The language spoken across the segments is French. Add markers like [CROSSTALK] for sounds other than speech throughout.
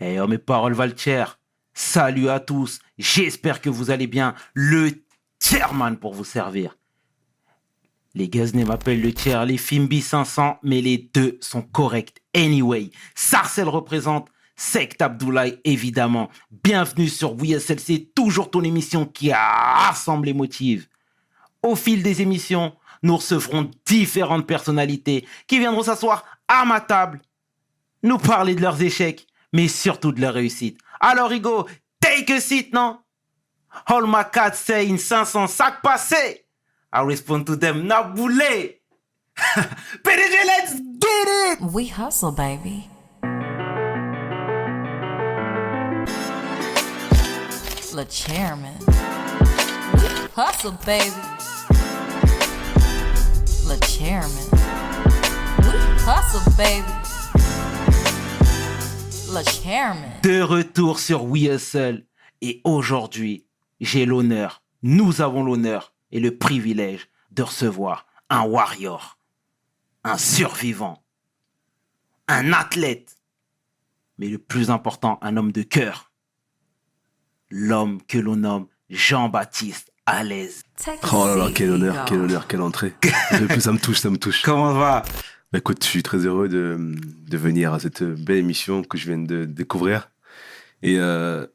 Eh oh, mes paroles valent. Salut à tous. J'espère que vous allez bien. Le chairman pour vous servir. Les Guzney m'appellent le tiers, les Fimbi 500, mais les deux sont corrects. Anyway, Sarcel représente Sect Abdoulaye, évidemment. Bienvenue sur WSLC, toujours ton émission qui rassemble les motifs. Au fil des émissions, nous recevrons différentes personnalités qui viendront s'asseoir à ma table, nous parler de leurs échecs, mais surtout de leurs réussites. Alors, Hugo, take a seat, non? All my cats say in 500 sacs passés. I respond to them, Naboulé. [LAUGHS] PDG, let's get it! We hustle, baby. Le chairman. Hustle, baby. Le chairman. We hustle, baby. Le chairman. De retour sur We Hustle. Et aujourd'hui, j'ai l'honneur, nous avons l'honneur et le privilège de recevoir un warrior, un survivant, un athlète, mais le plus important, un homme de cœur. L'homme que l'on nomme Jean-Baptiste à l'aise. Oh là là, quel honneur, quel honneur, quelle entrée. [LAUGHS] Ça me touche, ça me touche. Comment va? Bah, écoute, je suis très heureux de, de venir à cette belle émission que je viens de découvrir. Et euh,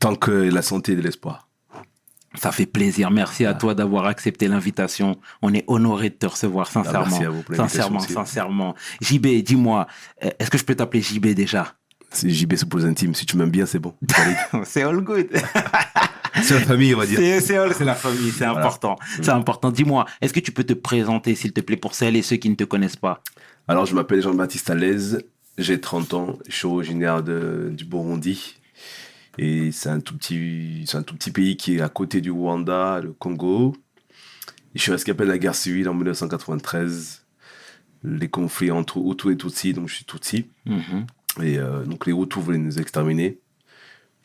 tant que la santé et de l'espoir. Ça fait plaisir. Merci à toi d'avoir accepté l'invitation. On est honoré de te recevoir, sincèrement. Ah, merci à vous pour sincèrement, aussi. sincèrement. JB, dis-moi, euh, est-ce que je peux t'appeler JB déjà? C'est JB sous pose intime. Si tu m'aimes bien, c'est bon. [LAUGHS] C'est all good. [LAUGHS] [LAUGHS] C'est la famille, on va dire. C'est c'est all, c'est la famille, c'est Voilà. important. C'est important. Dis-moi, est-ce que tu peux te présenter, s'il te plaît, pour celles et ceux qui ne te connaissent pas? Alors, je m'appelle Jean-Baptiste Alaise. J'ai 30 ans. Je suis originaire de, du Burundi. Et c'est un, tout petit, c'est un tout petit pays qui est à côté du Rwanda, le Congo. Et je suis rescapé de la guerre civile en 1993. Les conflits entre Hutu et Tutsi, donc je suis Tutsi. Mhm. Et euh, donc les Hutus voulaient nous exterminer.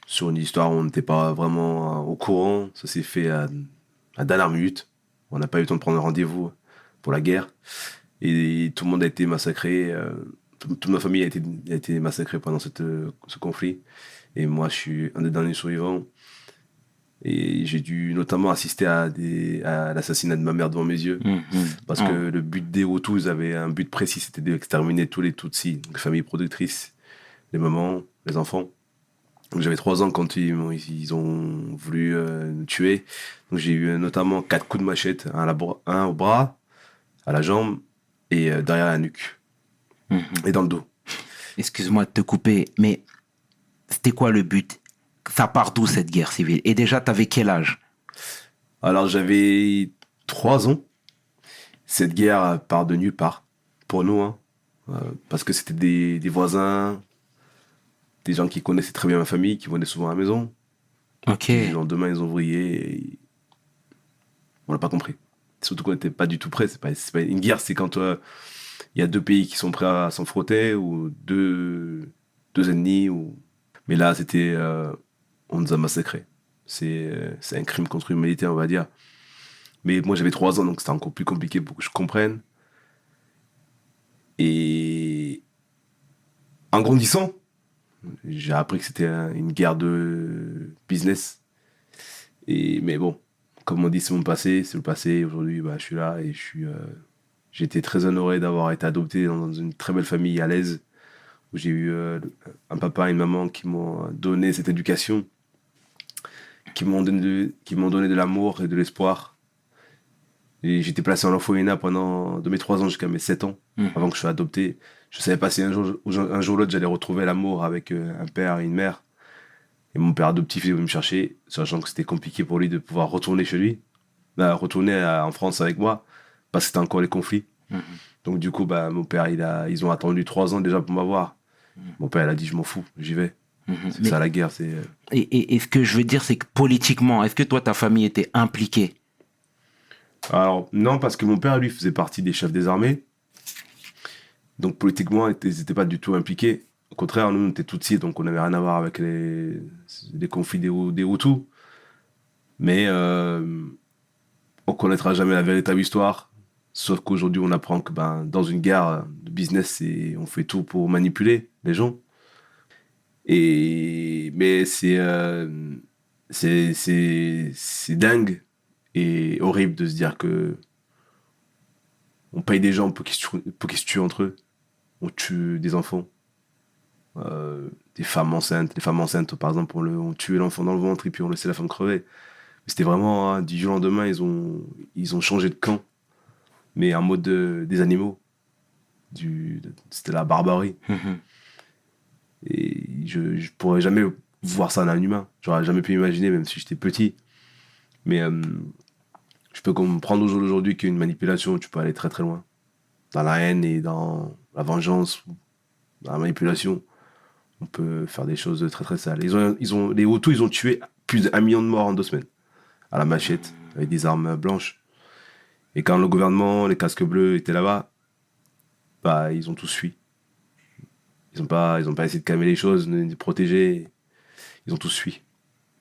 Sur une histoire où on n'était pas vraiment euh, au courant. Ça s'est fait à, à dernière minute. On n'a pas eu le temps de prendre un rendez-vous pour la guerre. Et tout le monde a été massacré. euh, tout- toute ma famille a été, a été massacrée pendant cette, euh, ce conflit. Et moi, je suis un des derniers survivants. Et j'ai dû notamment assister à, des, à l'assassinat de ma mère devant mes yeux. Mhm. Parce Oh. que le but des Hutus ils avaient un but précis, c'était d'exterminer tous les Tutsis, donc les familles productrices, les mamans, les enfants. Donc j'avais trois ans quand ils, ont voulu euh, nous tuer. Donc j'ai eu euh, notamment quatre coups de machette, un, à la bra- un au bras, à la jambe et euh, derrière la nuque Mhm. et dans le dos. Excuse-moi de te couper, mais c'était quoi le but? Ça part d'où cette guerre civile? Et déjà, t'avais quel âge? Alors j'avais trois ans. Cette guerre euh, part de nulle part pour nous, hein. Euh, parce que c'était des, des voisins, des gens qui connaissaient très bien ma famille, qui venaient souvent à la maison. Ok. Le lendemain, ils ont vrillé et on l'a pas compris. Surtout qu'on n'était pas du tout prêts. C'est pas, pas une guerre, c'est quand euh, il y a deux pays qui sont prêts à s'en frotter ou deux, deux ennemis. Ou... Mais là, c'était, euh, on nous a massacrés. C'est, euh, c'est un crime contre l'humanité, on va dire. Mais moi, j'avais trois ans, donc c'était encore plus compliqué pour que je comprenne. Et en grandissant, j'ai appris que c'était un- une guerre de business. Et, mais bon, comme on dit, c'est mon passé, c'est le passé. Aujourd'hui, bah, je suis là et je suis. euh, J'étais très honoré d'avoir été adopté dans une très belle famille à l'aise, où j'ai eu euh, un papa et une maman qui m'ont donné cette éducation, qui m'ont donné, de- qui donné de l'amour et de l'espoir. Et j'étais placé en orphelinat pendant de mes 3 ans jusqu'à mes 7 ans, Mhm. avant que je sois adopté. Je savais pas si un jour, un jour ou l'autre, j'allais retrouver l'amour avec euh, un père et une mère. Et mon père adoptif est venu me chercher, sachant que c'était compliqué pour lui de pouvoir retourner chez lui, bah, retourner à- en France avec moi, parce que c'était encore les conflits. Mhm. Donc du coup, bah, mon père, il a, ils ont attendu trois ans déjà pour m'avoir. Mon père, il a dit, je m'en fous, j'y vais. Mhm. C'est Mais- ça la guerre, c'est... euh, et, et- et ce que je veux dire, c'est que politiquement, est-ce que toi, ta famille était impliquée? Alors, non, parce que mon père, lui, faisait partie des chefs des armées. Donc, politiquement, ils n'étaient pas du tout impliqués. Au contraire, nous, on était Tutsis, donc on n'avait rien à voir avec les, conflits des, des Hutus. Mais euh, on connaîtra jamais la véritable histoire. Sauf qu'aujourd'hui, on apprend que ben, dans une guerre de business, on fait tout pour manipuler les gens, Et, mais c'est, euh, c'est, dingue et horrible de se dire que on paye des gens pour qu'ils se tuent entre eux. On tue des enfants. Euh, des femmes enceintes. Les femmes enceintes, par exemple, on, le, on tuait l'enfant dans le ventre et puis on laissait la femme crever. C'était vraiment, hein, du jour au lendemain, ils ont, ils ont changé de camp. Mais en mode de- des animaux. Du, c'était la barbarie. [LAUGHS] Et je, je pourrais jamais voir ça en un humain. J'aurais jamais pu imaginer, même si j'étais petit. Mais euh, je peux comprendre au jour d'aujourd'hui qu'une manipulation, tu peux aller très très loin. Dans la haine et dans la vengeance, la manipulation, on peut faire des choses très très sales. Ils ont, ils ont, les Hutus, ils ont tué plus d'un million de morts en deux semaines. À la machette, avec des armes blanches. Et quand le gouvernement, les casques bleus étaient là-bas, bah, ils ont tous fui. Ils n'ont pas, ils pas essayé de calmer les choses, de protéger. Ils ont tous fui.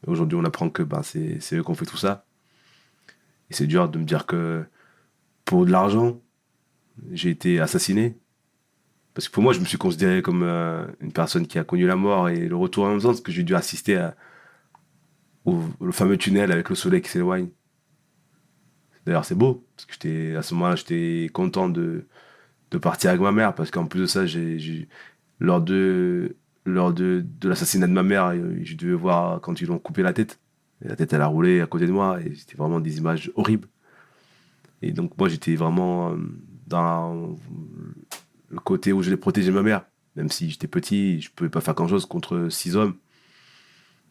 Aujourd'hui, on apprend que bah, c'est eux qui ont fait tout ça. Et c'est dur de me dire que pour de l'argent, j'ai été assassiné. Parce que pour moi, je me suis considéré comme euh, une personne qui a connu la mort et le retour en même temps, parce que j'ai dû assister au, fameux tunnel avec le soleil qui s'éloigne. D'ailleurs, c'est beau, parce que j'étais à ce moment-là, j'étais content de, de partir avec ma mère, parce qu'en plus de ça, j'ai- lors de, lors de, de l'assassinat de ma mère, euh, je devais voir quand ils l'ont coupé la tête. Et la tête, elle a roulé à côté de moi, et c'était vraiment des images horribles. Et donc, moi, j'étais vraiment euh, dans le côté où je l'ai protégé ma mère. Même si j'étais petit, je pouvais pas faire grand-chose contre six hommes.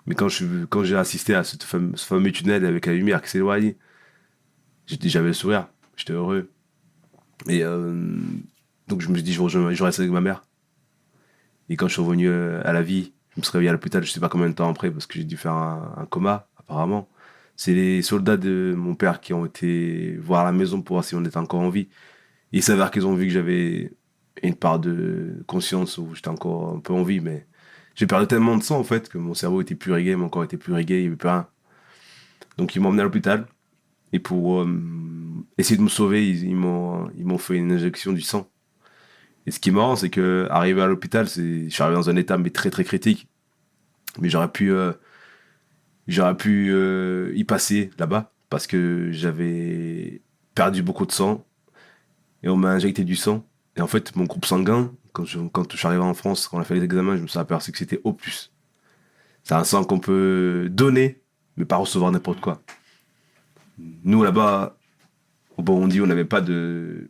Mais quand, je, quand j'ai assisté à ce fameux tunnel avec la lumière qui s'éloigne, j'avais le sourire, j'étais heureux. Et euh, donc je me suis dit, je, reste avec ma mère. Et quand je suis revenu euh, à la vie, je me suis réveillé à l'hôpital, je sais pas combien de temps après, parce que j'ai dû faire un, un coma, apparemment. C'est les soldats de mon père qui ont été voir la maison pour voir si on était encore en vie. Il s'avère qu'ils ont vu que j'avais une part de conscience où j'étais encore un peu en vie, mais j'ai perdu tellement de sang en fait que mon cerveau était plus rigué, mon corps était plus rigué, il n'y avait plus rien. Donc ils m'ont emmené à l'hôpital et pour euh, essayer de me sauver, ils, ils m'ont fait une injection du sang. Et ce qui est marrant, c'est que arrivé à l'hôpital, je suis arrivé dans un état mais très très critique. Mais j'aurais pu euh, j'aurais pu euh, y passer là-bas parce que j'avais perdu beaucoup de sang et on m'a injecté du sang. Et en fait, mon groupe sanguin, quand je, suis arrivé en France, quand on a fait les examens, je me suis aperçu que c'était O+. C'est un sang qu'on peut donner, mais pas recevoir n'importe quoi. Nous, là-bas, au Burundi, on n'avait pas de...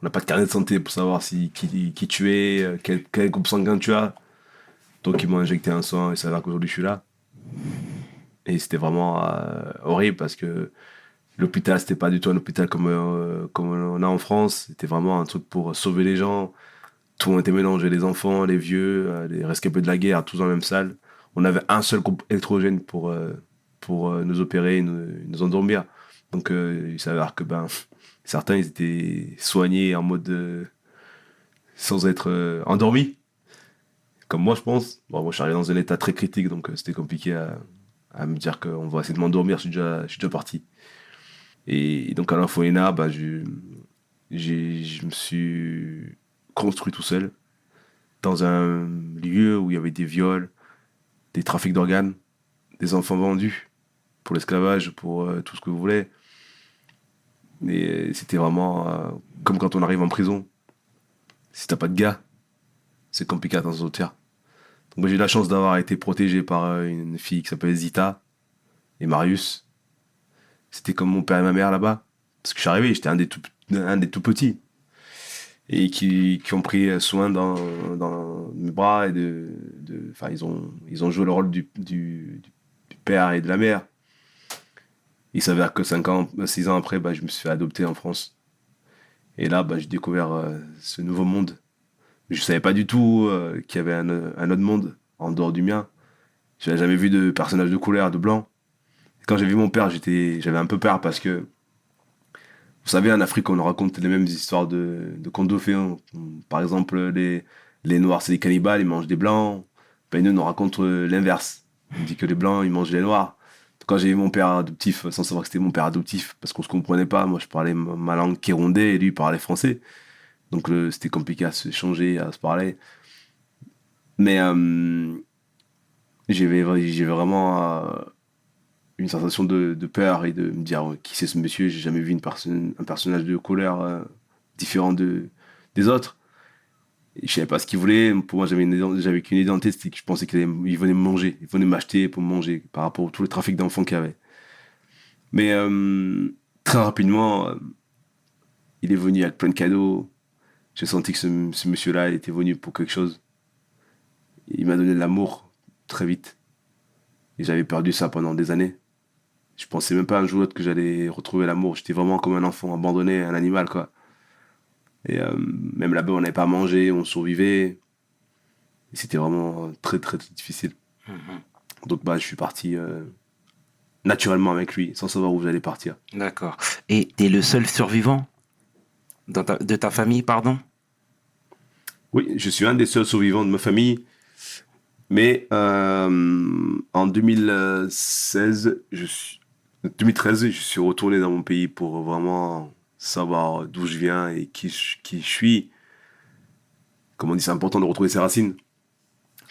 On n'a pas de carnet de santé pour savoir qui, tu es, quel, groupe sanguin tu as. Donc ils m'ont injecté un sang et ça a l'air qu'aujourd'hui je suis là. Et c'était vraiment euh, horrible parce que l'hôpital, c'était pas du tout un hôpital comme, euh, comme on a en France. C'était vraiment un truc pour sauver les gens. Tout le monde était mélangé, les enfants, les vieux, euh, les rescapés de la guerre, tous dans la même salle. On avait un seul groupe électrogène pour, euh, pour nous opérer, nous, nous endormir. Donc il s'avère que ben, [LAUGHS] certains ils étaient soignés en mode sans être endormis. Comme moi, je pense. Bon, moi, je suis arrivé dans un état très critique, donc c'était compliqué à, me dire qu'on va essayer de m'endormir, je suis déjà parti. Et donc à l'Infoena, bah, je, je me suis construit tout seul dans un lieu où il y avait des viols, des trafics d'organes, des enfants vendus pour l'esclavage, pour euh, tout ce que vous voulez. Et euh, c'était vraiment euh, comme quand on arrive en prison. Si t'as pas de gars, c'est compliqué à t'en sortir. Donc j'ai eu la chance d'avoir été protégé par une fille qui s'appelle Zita et Marius. C'était comme mon père et ma mère là-bas. Parce que je suis arrivé, j'étais un des tout, un des tout petits. Et qui, qui ont pris soin dans, dans mes bras et de. Enfin, ils, ont, ils ont joué le rôle du, du, père et de la mère. Il s'avère que 5 ans, 6 ans après, bah, je me suis fait adopter en France. Et là, bah, j'ai découvert euh, ce nouveau monde. Je savais pas du tout euh, qu'il y avait un, un autre monde en dehors du mien. Je n'avais jamais vu de personnage de couleur, de blanc. Quand j'ai vu mon père, j'étais, j'avais un peu peur parce que, vous savez, en Afrique, on raconte les mêmes histoires de, de. Par exemple, les, les Noirs, c'est des cannibales, ils mangent des Blancs. Ben, nous, on raconte euh, l'inverse. On dit que les Blancs, ils mangent les Noirs. Quand j'ai vu mon père adoptif, sans savoir que c'était mon père adoptif, parce qu'on se comprenait pas, moi je parlais ma langue kirondais et lui il parlait français. Donc c'était compliqué à se changer, à se parler. Mais euh, j'avais vraiment euh, une sensation de, peur et de me dire qui c'est ce monsieur? J'ai jamais vu une personne un personnage de couleur euh, différent de des autres. Et je savais pas ce qu'il voulait. Pour moi j'avais j'avais qu'une identité c'était que je pensais qu'il venait me manger. Il venait m'acheter pour me manger par rapport à tout le trafic d'enfants qu'il y avait. Mais euh, très rapidement euh, il est venu avec plein de cadeaux. J'ai senti que ce, ce monsieur là était venu pour quelque chose. Il m'a donné de l'amour très vite. Et j'avais perdu ça pendant des années. Je pensais même pas un jour ou l'autre que j'allais retrouver l'amour. J'étais vraiment comme un enfant abandonné, un animal, quoi. Et euh, même là-bas, on n'avait pas à manger, on survivait. Et c'était vraiment très, très, très difficile. Donc, bah, je suis parti euh, naturellement avec lui, sans savoir où j'allais partir. D'accord. Et t'es le seul survivant dans ta- de ta famille, pardon? Oui, je suis un des seuls survivants de ma famille. Mais euh, en 2016, je suis, 2013, je suis retourné dans mon pays pour vraiment savoir d'où je viens et qui je, qui je suis. Comme on dit, c'est important de retrouver ses racines.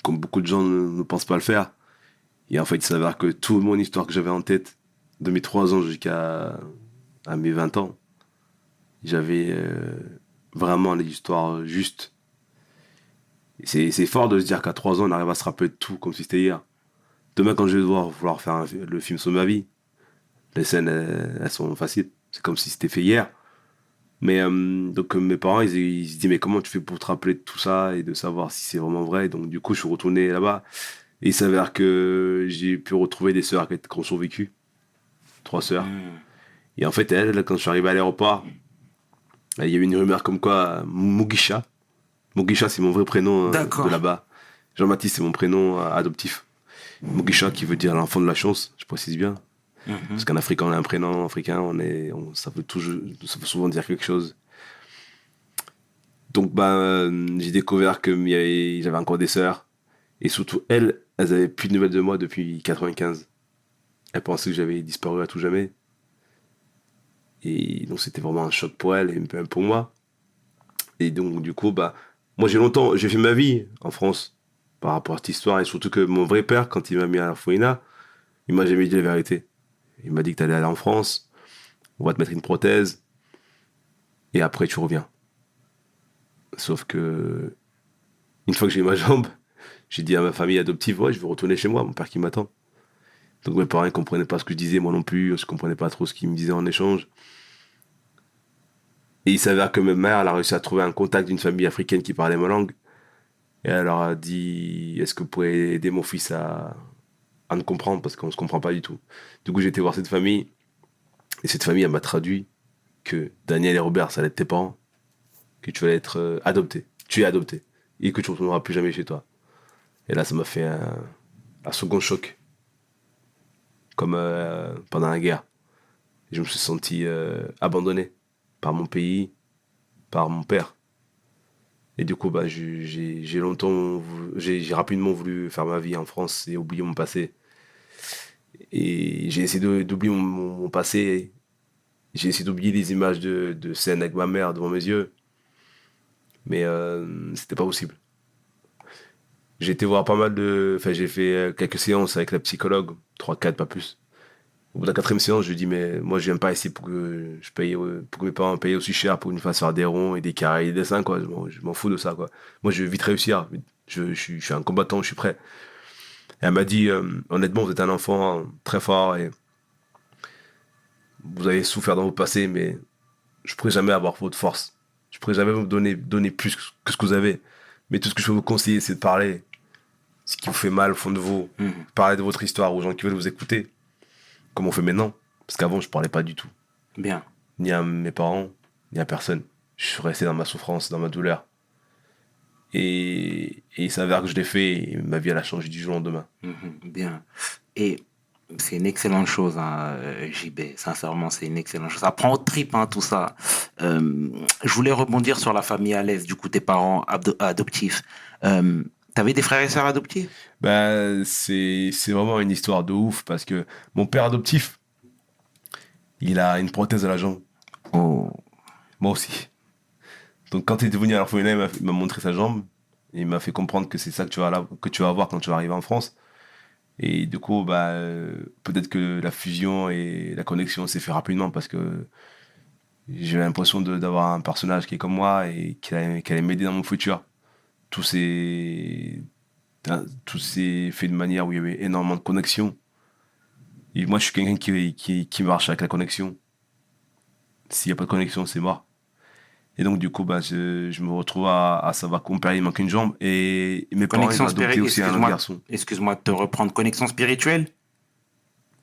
Comme beaucoup de gens ne, pensent pas le faire. Et en fait, il s'avère que toute mon histoire que j'avais en tête, de mes 3 ans jusqu'à à mes 20 ans, j'avais euh, vraiment l'histoire juste. C'est fort de se dire qu'à 3 ans, on arrive à se rappeler de tout comme si c'était hier. Demain, quand je vais devoir vouloir faire le film sur ma vie, les scènes, elles, elles sont faciles. C'est comme si c'était fait hier. Mais euh, donc, euh, mes parents, ils, ils se disent, mais comment tu fais pour te rappeler de tout ça et de savoir si c'est vraiment vrai? Donc, du coup, je suis retourné là-bas. Et il s'avère que j'ai pu retrouver des sœurs qui qui ont survécu. Trois sœurs. Et en fait, elle, quand je suis arrivé à l'aéroport, il y a eu une rumeur comme quoi Mugisha. Mugisha, c'est mon vrai prénom euh, de là-bas. Jean-Baptiste, c'est mon prénom euh, adoptif. Mugisha, qui veut dire l'enfant de la chance, je précise bien. Parce qu'en Afrique, on a un prénom africain, on est, ça, veut toujours, ça souvent dire quelque chose. Donc, bah, euh, j'ai découvert que j'avais encore des sœurs. Et surtout, elles, elles avaient plus de nouvelles de moi depuis 95. Elles pensaient que j'avais disparu à tout jamais. Et donc, c'était vraiment un choc pour elles et même pour moi. Et donc, du coup, bah, moi, j'ai longtemps, j'ai fait ma vie en France par rapport à cette histoire. Et surtout que mon vrai père, quand il m'a mis à la Fouina, il m'a jamais dit la vérité. Il m'a dit que tu allais aller en France, on va te mettre une prothèse, et après tu reviens. Sauf que, une fois que j'ai eu ma jambe, [LAUGHS] j'ai dit à ma famille adoptive, ouais, je vais retourner chez moi, mon père qui m'attend. Donc mes parents ne comprenaient pas ce que je disais, moi non plus, je ne comprenais pas trop ce qu'ils me disaient en échange. Et il s'avère que ma mère, elle a réussi à trouver un contact d'une famille africaine qui parlait ma langue. Et elle leur a dit, est-ce que vous pouvez aider mon fils à, à me comprendre parce qu'on ne se comprend pas du tout. Du coup, j'ai été voir cette famille. Et cette famille, elle m'a traduit que Daniel et Robert, ça allait être tes parents. Que tu allais être euh, adopté. Tu es adopté. Et que tu ne retourneras plus jamais chez toi. Et là, ça m'a fait un, second choc. Comme euh, pendant la guerre. Je me suis senti euh, abandonné par mon pays, par mon père. Et du coup, bah, j'ai longtemps, j'ai rapidement voulu faire ma vie en France et oublier mon passé. Et j'ai essayé d'oublier mon, passé. J'ai essayé d'oublier les images de, scènes avec ma mère devant mes yeux. Mais euh, c'était pas possible. J'ai été voir pas mal de. Enfin, j'ai fait euh, quelques séances avec la psychologue, 3-4, pas plus. Au bout de la quatrième séance, je lui dis Mais moi, je viens pas ici pour que, je paye, euh, pour que mes parents payent aussi cher pour une fasse faire des ronds et des carrés et des dessins, quoi. Je m'en- fous de ça, quoi. Moi, je veux vite réussir. Je suis un combattant, je suis prêt. Elle m'a dit, euh, honnêtement, vous êtes un enfant très fort et vous avez souffert dans votre passé, mais je pourrais jamais avoir votre force. Je pourrais jamais vous donner, donner plus que ce que vous avez. Mais tout ce que je peux vous conseiller, c'est de parler. Ce qui vous fait mal au fond de vous. Mhm. Parler de votre histoire aux gens qui veulent vous écouter. Comme on fait maintenant. Parce qu'avant, je parlais pas du tout. Bien. Ni à mes parents, ni à personne. Je suis resté dans ma souffrance, dans ma douleur. Et, et il s'avère que je l'ai fait et ma vie, elle a changé du jour au lendemain. Mhm, Bien. Et c'est une excellente chose, hein, euh, JB. Sincèrement, c'est une excellente chose. Ça prend au trip, hein, tout ça. Euh, je voulais rebondir sur la famille à l'aise, du coup, tes parents ado- adoptifs. Euh, T'avais des frères et sœurs adoptifs? Ben, c'est c'est vraiment une histoire de ouf parce que mon père adoptif, il a une prothèse à la jambe. Oh. Moi aussi. Donc quand il est venu à l'orphelinat, il m'a- montré sa jambe. Et il m'a fait comprendre que c'est ça que tu, vas avoir quand tu vas arriver en France. Et du coup, bah, euh, peut-être que la fusion et la connexion s'est fait rapidement parce que j'ai l'impression d'avoir un personnage qui est comme moi et qui allait, m'aider dans mon futur. Tout s'est fait de manière où il y avait énormément de connexion. Et moi, je suis quelqu'un qui, qui, qui marche avec la connexion. S'il n'y a pas de connexion, c'est mort. Et donc, du coup, bah, je, je me retrouve à, à savoir que mon père, il manque une jambe. Et mes parents, ils Connexion spirituelle, aussi un garçon. Excuse-moi de te reprendre. Connexion spirituelle?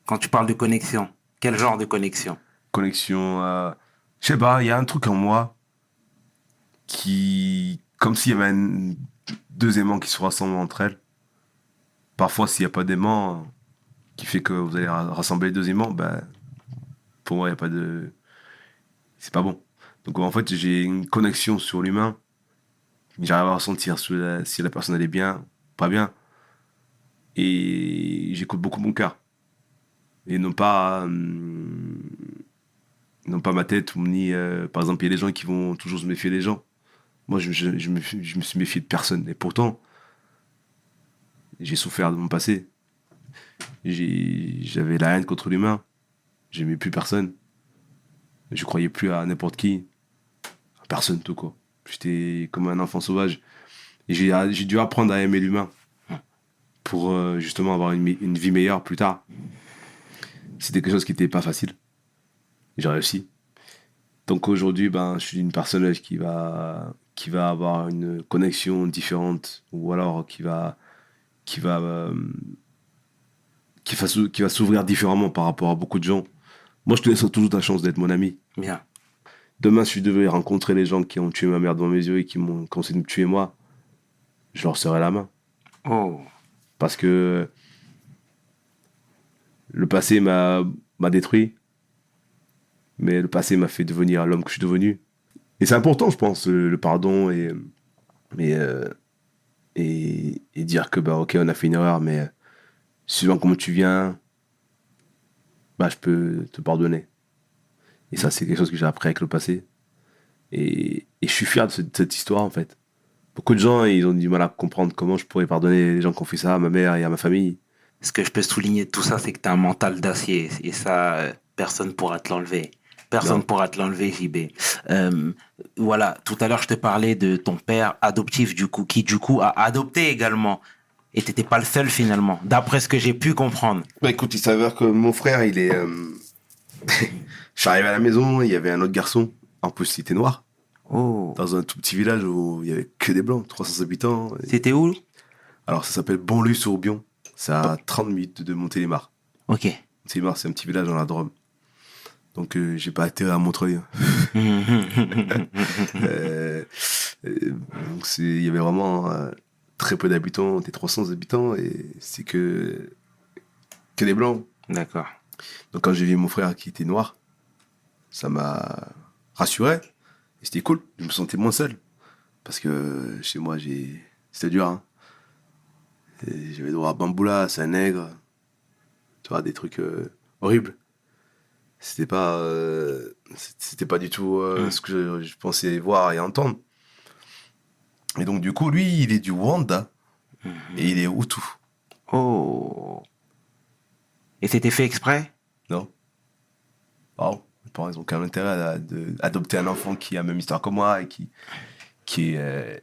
Quand tu parles de connexion, quel genre de connexion? Connexion. euh, je sais pas, il y a un truc en moi qui. Comme s'il y avait un- deux aimants qui se rassemblent entre elles. Parfois, s'il n'y a pas d'aimant qui fait que vous allez ra- rassembler deux aimants, ben, pour moi, il n'y a pas de. C'est pas bon. Donc, en fait, j'ai une connexion sur l'humain. J'arrive à ressentir si la, personne est bien, pas bien. Et j'écoute beaucoup mon cœur. Et non pas. hum, non pas ma tête, ni. euh, par exemple, il y a des gens qui vont toujours se méfier des gens. Moi, je, me, je me suis méfié de personne. Et pourtant, j'ai souffert de mon passé. J'avais la haine contre l'humain. J'aimais plus personne. Je croyais plus à n'importe qui. Personne, tout quoi. J'étais comme un enfant sauvage. Et j'ai dû apprendre à aimer l'humain. Pour euh, justement avoir une, vie meilleure plus tard. C'était quelque chose qui n'était pas facile. J'ai réussi. Donc aujourd'hui, ben, je suis une personne qui va, qui va avoir une connexion différente ou alors qui va, qui va, euh, s'ouvrir différemment par rapport à beaucoup de gens. Moi, je te laisse toujours ta chance d'être mon ami. Bien. Demain, si je devais rencontrer les gens qui ont tué ma mère devant mes yeux et qui m'ont conseillé de me tuer moi, je leur serrais la main. Oh, Parce que le passé m'a détruit, mais le passé m'a fait devenir l'homme que je suis devenu. Et c'est important, je pense, le, le pardon et, et, euh, et, et dire que, bah, ok, on a fait une erreur, mais suivant comment tu viens, bah, je peux te pardonner. Et ça, c'est quelque chose que j'ai appris avec le passé. Et, et je suis fier de, ce- de cette histoire, en fait. Beaucoup de gens, ils ont du mal à comprendre comment je pourrais pardonner les gens qui ont fait ça à ma mère et à ma famille. ce que je peux souligner de tout ça, c'est que tu as un mental d'acier. Et ça, euh, personne pourra te l'enlever. Personne Non. pourra te l'enlever, JB. Euh, voilà, tout à l'heure, je te parlais de ton père adoptif, du coup, qui, du coup, a adopté également. Et t'étais pas le seul, finalement, d'après ce que j'ai pu comprendre. Bah écoute, il s'avère que mon frère, il est. euh, je suis arrivé à la maison, il y avait un autre garçon. En plus, il était noir. Oh. Dans un tout petit village où il y avait que des blancs, 300 habitants. C'était où Alors, ça s'appelle Bonlu-sur-Bion. C'est à 30 minutes de Montélimar. Ok. Montélimar, c'est un petit village dans la Drôme. Donc, euh, j'ai pas été à Montreuil. [LAUGHS] Euh, euh, donc il y avait vraiment très peu d'habitants, on était 300 habitants et c'est que que des blancs. D'accord. Donc quand j'ai vu mon frère qui était noir, ça m'a rassuré et c'était cool. Je me sentais moins seul parce que chez moi j'ai c'était dur. Hein. J'avais droit à Bamboula, c'est un nègre, tu vois des trucs euh, horribles. C'était pas euh, c'était pas du tout euh, Mm. ce que je, je pensais voir et entendre. Et donc du coup lui il est du Rwanda et il est Hutu. Oh. Et c'était fait exprès? Non. Wow. Mes parents, ils ont quand même intérêt à de- adopter un enfant qui a la même histoire que moi et qui, qui est euh,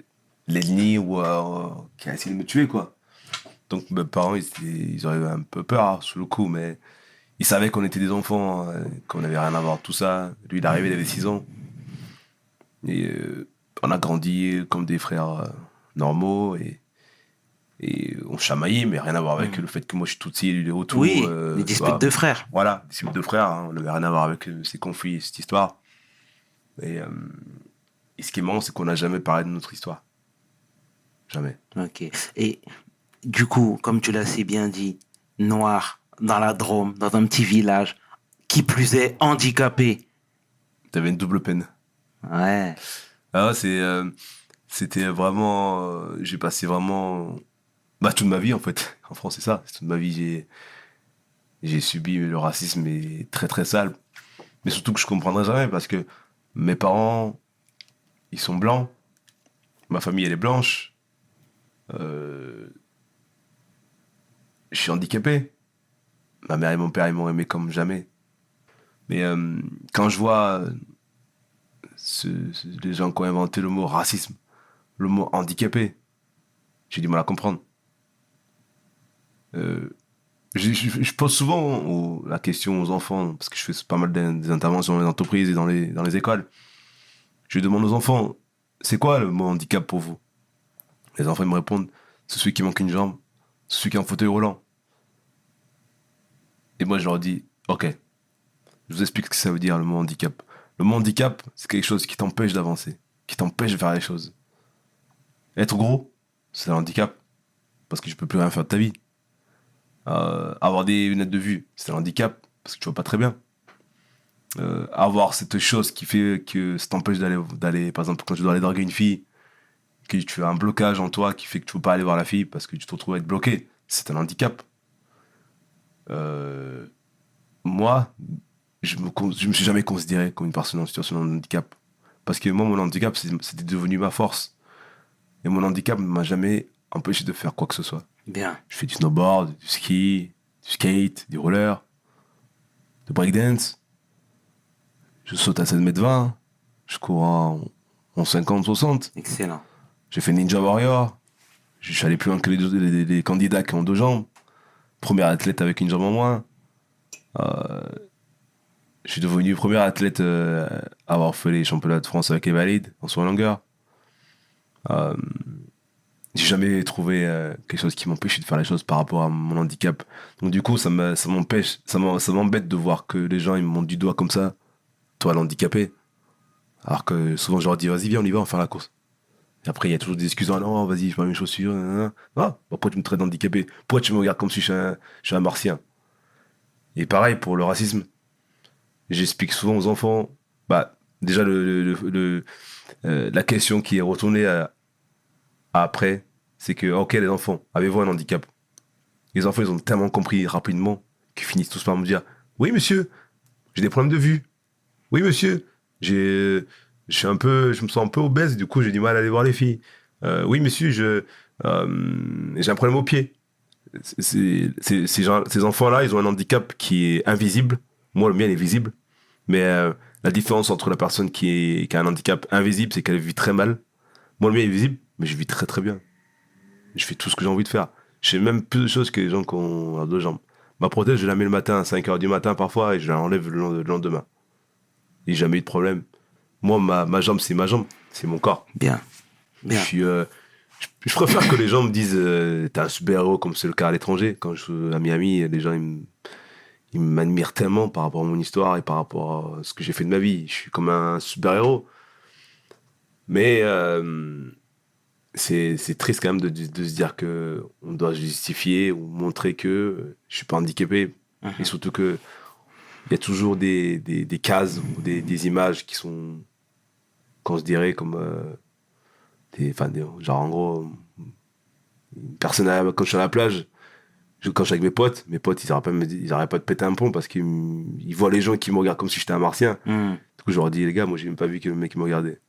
l'ennemi ou euh, qui a essayé de me tuer, quoi. Donc mes parents, ils, ils auraient un peu peur hein, sous le coup, mais ils savaient qu'on était des enfants, euh, qu'on n'avait rien à voir, tout ça. Lui, il est arrivé, il avait 6 ans. Et euh, on a grandi comme des frères euh, normaux et, et on chamaillait, mais rien à voir avec le fait que moi je suis tout petit et lui est autour. Oui, euh, disputes vois. de frères. Voilà, disputes de frères, hein, on n'avait rien à voir avec euh, ces conflits, cette histoire. Et, euh, et ce qui est marrant, c'est qu'on n'a jamais parlé de notre histoire. Jamais. Ok. Et du coup, comme tu l'as si bien dit, noir, dans la Drôme, dans un petit village, qui plus est handicapé. T'avais une double peine. Ouais. Ah, c'est, euh, c'était vraiment. j'ai passé vraiment. Bah, toute ma vie, en fait. [LAUGHS] En France, c'est ça. Toute ma vie, j'ai, j'ai subi le racisme et très, très sale. Mais surtout que je comprendrai jamais parce que mes parents, ils sont blancs. Ma famille, elle est blanche. Euh, je suis handicapé. Ma mère et mon père, ils m'ont aimé comme jamais. Mais euh, quand je vois euh, les gens qui ont inventé le mot racisme, le mot handicapé, j'ai du mal à comprendre. Euh, je, pose souvent la question aux enfants, parce que je fais pas mal d'in- des interventions dans les entreprises et dans les, écoles. Je demande aux enfants, c'est quoi le mot handicap pour vous? Les enfants ils me répondent, c'est celui qui manque une jambe, celui qui est en fauteuil roulant. Et moi je leur dis, ok, je vous explique ce que ça veut dire le mot handicap. Le mot handicap, c'est quelque chose qui t'empêche d'avancer, qui t'empêche de faire les choses. Être gros, c'est un handicap, parce que tu peux plus rien faire de ta vie. Euh, avoir des lunettes de vue, c'est un handicap, parce que tu vois pas très bien. Euh, avoir cette chose qui fait que ça t'empêche d'aller, par exemple, quand tu dois aller draguer une fille, que tu as un blocage en toi qui fait que tu peux pas aller voir la fille parce que tu te retrouves à être bloqué, c'est un handicap. Euh, moi, je me, me suis jamais considéré comme une personne en situation de handicap. Parce que moi, mon handicap, c'était devenu ma force. Et mon handicap ne m'a jamais empêché de faire quoi que ce soit. Bien. Je fais du snowboard, du ski, du skate, du roller, du breakdance. Je saute à 7 mètres 20. Je cours en, en 50, 60. Excellent. J'ai fait Ninja Warrior. Je suis allé plus loin que les, deux- les- les candidats qui ont deux jambes. Premier athlète avec une jambe en moins. Euh, je suis devenu premier athlète euh, à avoir fait les championnats de France avec les valides en soin longueur. Euh, j'ai jamais trouvé euh, quelque chose qui m'empêchait de faire les choses par rapport à mon handicap. Donc du coup, ça me- ça m'empêche, ça m'embête de voir que les gens ils me montrent du doigt comme ça. Toi, l'handicapé. Alors que souvent, je leur dis, vas-y, viens, on y va, on va faire la course. Et après, il y a toujours des excuses. Ah non, vas-y, je mets mes chaussures. Ah, pourquoi tu me traites d'handicapé? Pourquoi tu me regardes comme si je suis un, je suis un martien? Et pareil pour le racisme. J'explique souvent aux enfants, bah, déjà, le, euh, la question qui est retournée à après, c'est que, ok, les enfants, avez-vous un handicap? Les enfants, ils ont tellement compris rapidement qu'ils finissent tous par me dire, oui, monsieur, j'ai des problèmes de vue. Oui, monsieur, j'ai, je suis un peu, je me sens un peu obèse, du coup, j'ai du mal à aller voir les filles. Euh, oui, monsieur, je, euh, j'ai un problème au pied. Ces, ces enfants-là, ils ont un handicap qui est invisible. Moi, le mien est visible. Mais euh, la différence entre la personne qui, qui a un handicap invisible, c'est qu'elle vit très mal. Moi, le mien est visible, mais je vis très très bien. Je fais tout ce que j'ai envie de faire. Je fais même plus de choses que les gens qui ont deux jambes. Ma prothèse, je la mets le matin à 5h du matin parfois et je la enlève le lend- le lendemain. Et jamais eu de problème. Moi, ma, ma jambe, c'est ma jambe. C'est mon corps. Bien. Bien. Je, suis, euh, je, je préfère que les gens me disent euh, T'es un super-héros, comme c'est le cas à l'étranger. Quand je suis à Miami, les gens ils m'admirent tellement par rapport à mon histoire et par rapport à ce que j'ai fait de ma vie. Je suis comme un super-héros. Mais euh, c'est c'est triste quand même de, de se dire que on doit justifier ou montrer que je suis pas handicapé. Mhm. Et surtout que il y a toujours des, des, des cases ou des, des images qui sont, qu'on se dirait comme. euh, des, enfin, des- genre en gros, une personne à- quand je suis à la plage, je, quand je suis avec mes potes, mes potes ils arrêtent pas ils pas de péter un pont parce qu'ils voient les gens qui me regardent comme si j'étais un martien. Hmm. Du coup, je leur dis, les gars, moi j'ai même pas vu que le mec me regardait.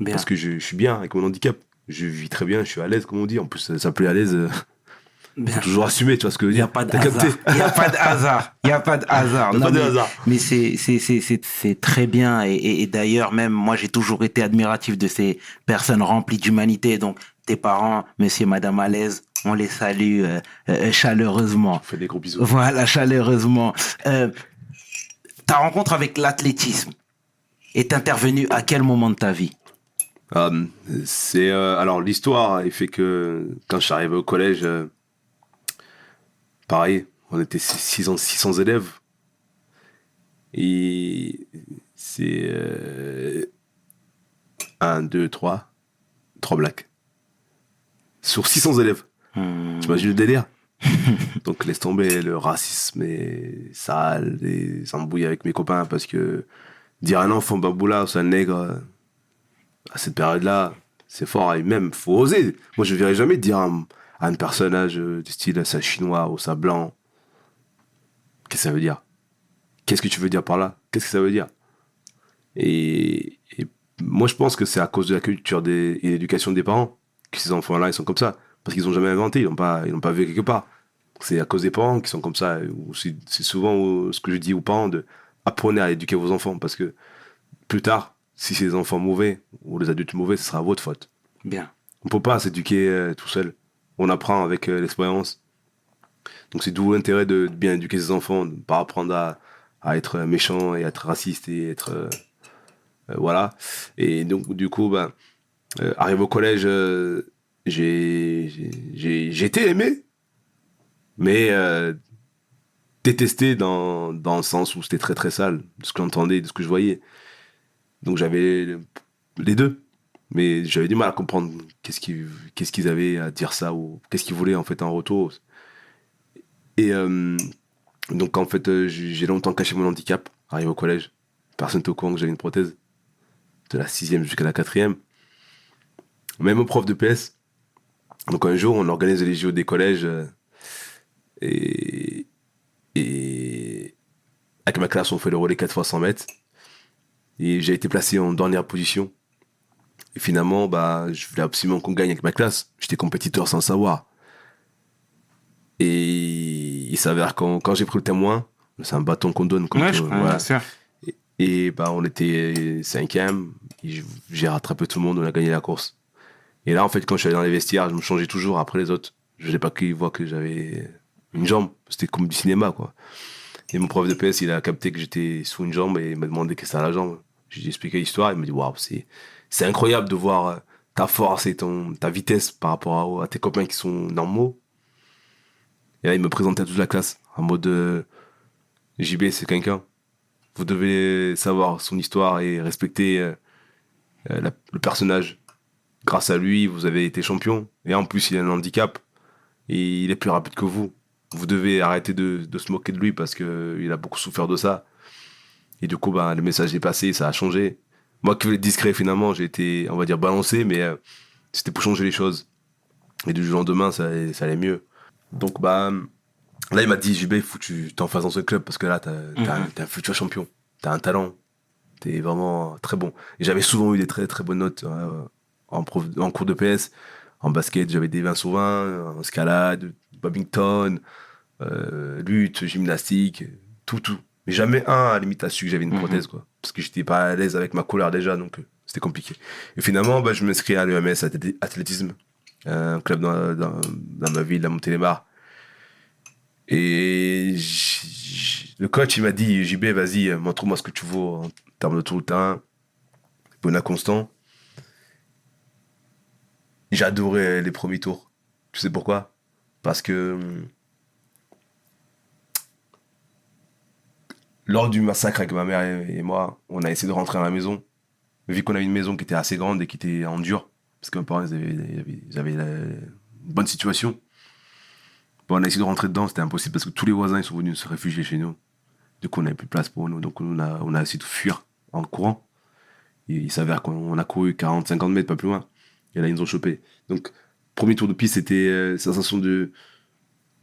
Bien. Parce que je, je suis bien avec mon handicap. Je vis très bien, je suis à l'aise, comme on dit. En plus, ça s'appelait à l'aise, euh, Bien. faut toujours assumer, tu vois ce que je veux Il n'y a dire. pas de hasard. Il n'y a pas de hasard. Il n'y a pas de hasard. [LAUGHS] Y a Non, pas de mais- hasard. Mais c'est, très bien. Et, et- et d'ailleurs, même moi, j'ai toujours été admiratif de ces personnes remplies d'humanité. Donc, tes parents, monsieur et madame à l'aise, on les salue euh, euh, chaleureusement. Je fais des gros bisous. Voilà, chaleureusement. Euh, ta rencontre avec l'athlétisme est intervenue à quel moment de ta vie? Euh, c'est euh, alors l'histoire il fait que quand je suis arrivé au collège euh, pareil on était 600 600 élèves. Et c'est 1 2 3 3 blacks sur 600 élèves. Hmm. T'imagines le délire? [LAUGHS] Donc laisse tomber le racisme et sale, les embrouilles avec mes copains parce que dire un enfant baboula ou un nègre à cette période-là, c'est fort et même faut oser. Moi je verrais jamais dire à, un- personnage euh, du style ça chinois ou ça blanc. Qu'est-ce que ça veut dire? Qu'est-ce que tu veux dire par là? Qu'est-ce que ça veut dire? Et, moi je pense que c'est à cause de la culture des, et l'éducation des parents que ces enfants-là ils sont comme ça parce qu'ils ont jamais inventé, ils n'ont pas, ils n'ont pas vu quelque part. C'est à cause des parents qui sont comme ça. c'est souvent euh, ce que je dis aux parents de apprenez à éduquer vos enfants parce que plus tard, si c'est des enfants mauvais ou les adultes mauvais, ce sera votre faute. Bien. On peut pas s'éduquer euh, tout seul. On apprend avec euh, l'expérience. Donc c'est d'où l'intérêt de, de bien éduquer ses enfants, de ne pas apprendre à, à être méchant et à être raciste et être euh, voilà. Et donc du coup, ben, arrivé au collège, j'ai j'ai- j'ai j'ai été aimé, mais détesté dans, dans le sens où c'était très très sale, de ce que j'entendais, de ce que je voyais. Donc j'avais les deux mais j'avais du mal à comprendre qu'est-ce qu'ils qu'est-ce qu'ils avaient à dire ça ou qu'est-ce qu'ils voulaient en fait en retour. Et euh, donc en fait, euh, j'ai j'ai longtemps caché mon handicap, arrivé au collège. Personne n'était au courant que j'avais une prothèse, de la sixième jusqu'à la quatrième. Même au prof de PS. Donc un jour, on organise les JO des collèges euh, et, et avec ma classe, on fait le relais 4 fois 100 mètres. Et j'ai été placé en dernière position. Et finalement, bah, je voulais absolument qu'on gagne avec ma classe. J'étais compétiteur sans savoir. Et il s'avère quand, quand j'ai pris le témoin, c'est un bâton qu'on donne. Quand Ouais, je voilà. Et bah, on était cinquième. J'ai rattrapé tout le monde, on a gagné la course. Et là, en fait, quand je suis allé dans les vestiaires, je me changeais toujours après les autres. Je voulais pas qu'ils voient que j'avais une jambe. C'était comme du cinéma, quoi. Et mon prof de PS, il a capté que j'étais sous une jambe et il m'a demandé qu'est-ce que c'était la jambe. J'ai expliqué l'histoire. Il m'a dit, waouh, c'est, incroyable de voir euh, ta force et ton, ta vitesse par rapport à, tes copains qui sont normaux. Et là, il me présentait à toute la classe en mode euh, JB, c'est quelqu'un. Vous devez savoir son histoire et respecter euh, le personnage. Grâce à lui, vous avez été champion. Et en plus, il a un handicap. Il est plus rapide que vous. Vous devez arrêter de se moquer de lui parce qu'il a beaucoup souffert de ça. Et du coup, bah, le message est passé, ça a changé. Moi qui voulais être discret, finalement, j'ai été, on va dire, balancé, mais euh, c'était pour changer les choses. Et du jour au lendemain, ça, allait- ça allait mieux. Donc, bah, là, il m'a dit, JB, il faut que tu t'en fasses dans ce club parce que là, t'as t'as un- t'es un futur champion. T'as un talent. T'es vraiment très bon. Et j'avais souvent eu des très très bonnes notes euh, en, prof- en cours de PS. En basket, j'avais des 20 sur 20, en escalade, badminton, euh, lutte, gymnastique, tout, tout. Mais jamais un à la limite a su que j'avais une Mhm. prothèse, quoi. Parce que j'étais pas à l'aise avec ma couleur déjà, donc euh, c'était compliqué. Et finalement, bah, je m'inscris à l'EMS athléti- athlétisme, un club dans, dans, dans ma ville, à Montélimar. Et le coach, il m'a dit, JB, vas-y, euh, montre-moi ce que tu vaux en termes de tour de terrain. Bonnat constant. Adoré les premiers tours. Tu sais pourquoi? Parce que lors du massacre avec ma mère et moi, on a essayé de rentrer à la maison. Vu qu'on a une maison qui était assez grande et qui était en dur, parce que mes parents ils avaient, la- une bonne situation. Bon, on a essayé de rentrer dedans, c'était impossible parce que tous les voisins ils sont venus se réfugier chez nous. Du coup, on n'avait plus de place pour nous, donc on a, essayé de fuir en courant. Il s'avère qu'on a couru 40-50 mètres, pas plus loin. Et là, ils nous ont chopé. Donc, premier tour de piste, c'était euh, sensation de